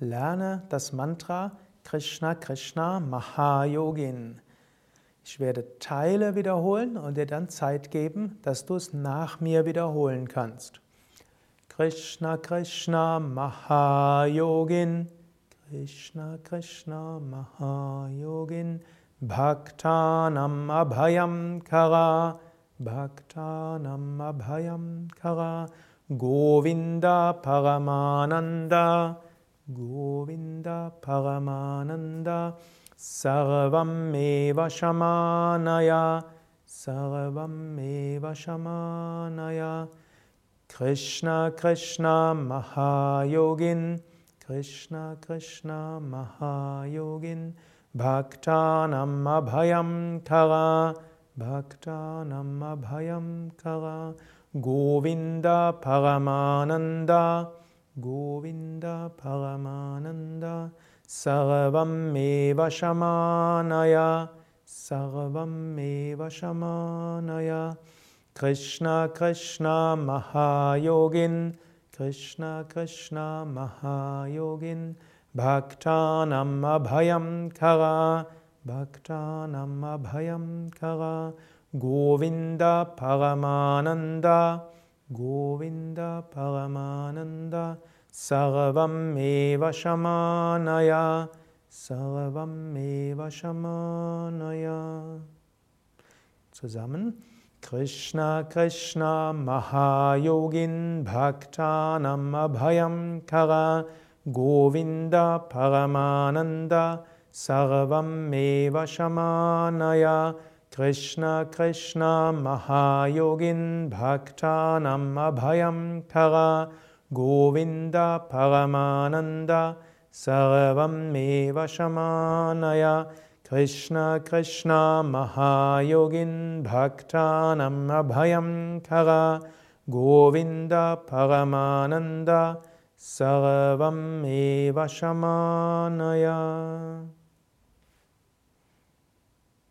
Lerne das Mantra Krishna Krishna Mahayogin. Ich werde Teile wiederholen und dir dann Zeit geben, dass du es nach mir wiederholen kannst. Krishna Krishna Mahayogin. Krishna Krishna Mahayogin. Bhaktanam Abhayam Kara. Bhaktanam Abhayam Kara. Govinda Paramananda. Govinda Paramananda Sarvam Eva Shamanaya Sarvam Eva Shamanaya Krishna Krishna Mahayogin Krishna Krishna Mahayogin Bhaktanam Abhayam Kara Bhaktanam Abhayam Kara Govinda Paramananda Govinda Paramananda Sarvam Eva Shamanaya Sarvam Eva Shamanaya. Krishna Krishna Mahayogin Krishna Krishna Mahayogin. Bhaktanam Abhayam Kara Bhaktanam Abhayam Kara. Govinda Paramananda Govinda Paramananda Sarvam Eva Shamanaya Sarvam Eva Shamanaya. Zusammen. Krishna Krishna Mahayogin Bhaktanam Abhayam Kara Govinda Paramananda Sarvam Eva Shamanaya Krishna Krishna Mahayogin Bhaktanam Abhayam Kara Govinda Paramananda Sarvam Eva Shamanaya Krishna Krishna Mahayogin Bhaktanam Abhayam Kara Govinda Paramananda Sarvam Eva Shamanaya